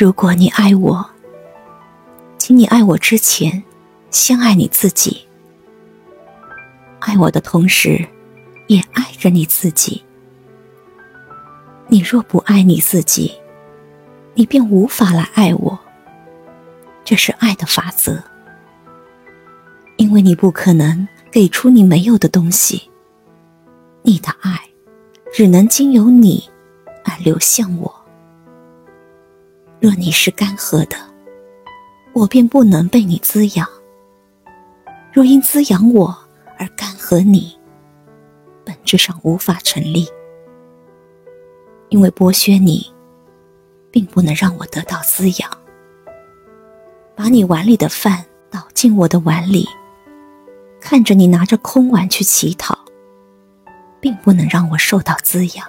如果你爱我，请你爱我之前，先爱你自己。爱我的同时，也爱着你自己。你若不爱你自己，你便无法来爱我。这是爱的法则，因为你不可能给出你没有的东西。你的爱，只能经由你而流向我。若你是干涸的，我便不能被你滋养；若因滋养我而干涸你，本质上无法成立。因为剥削你，并不能让我得到滋养。把你碗里的饭倒进我的碗里，看着你拿着空碗去乞讨，并不能让我受到滋养。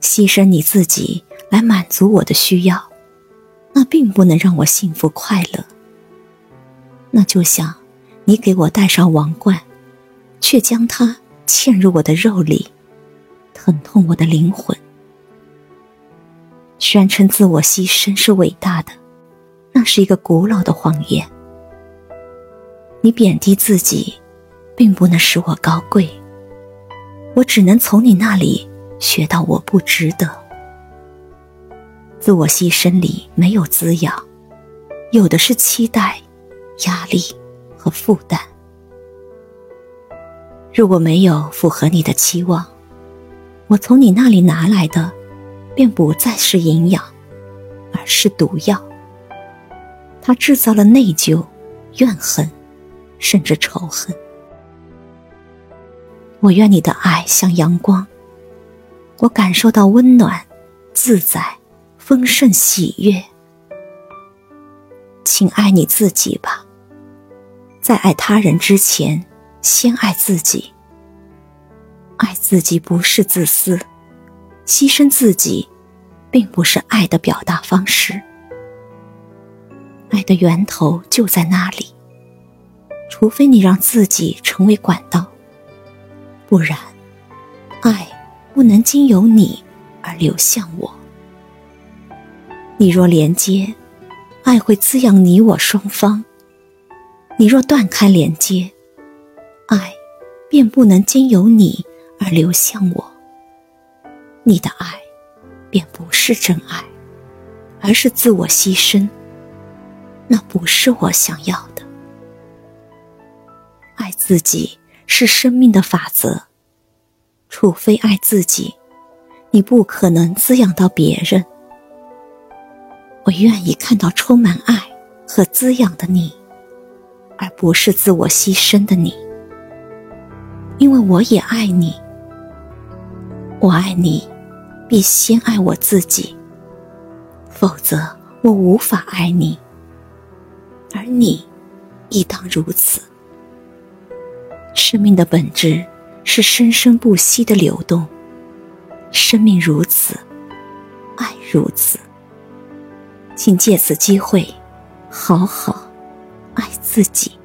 牺牲你自己来满足我的需要，那并不能让我幸福快乐。那就像你给我戴上王冠，却将它嵌入我的肉里。疼痛我的灵魂，宣称自我牺牲是伟大的，那是一个古老的谎言。你贬低自己，并不能使我高贵，我只能从你那里学到我不值得。自我牺牲里没有滋养，有的是期待、压力和负担。如果没有符合你的期望，我从你那里拿来的，便不再是营养，而是毒药。它制造了内疚、怨恨，甚至仇恨。我愿你的爱像阳光，我感受到温暖、自在、丰盛、喜悦。请爱你自己吧，在爱他人之前，先爱自己。爱自己不是自私，牺牲自己，并不是爱的表达方式。爱的源头就在那里，除非你让自己成为管道，不然，爱不能经由你而流向我。你若连接，爱会滋养你我双方；你若断开连接，爱便不能经由你。而流向我，你的爱便不是真爱，而是自我牺牲。那不是我想要的。爱自己是生命的法则，除非爱自己，你不可能滋养到别人。我愿意看到充满爱和滋养的你，而不是自我牺牲的你，因为我也爱你。我爱你，必先爱我自己，否则我无法爱你。而你，亦当如此。生命的本质是生生不息的流动，生命如此，爱如此。请借此机会，好好爱自己。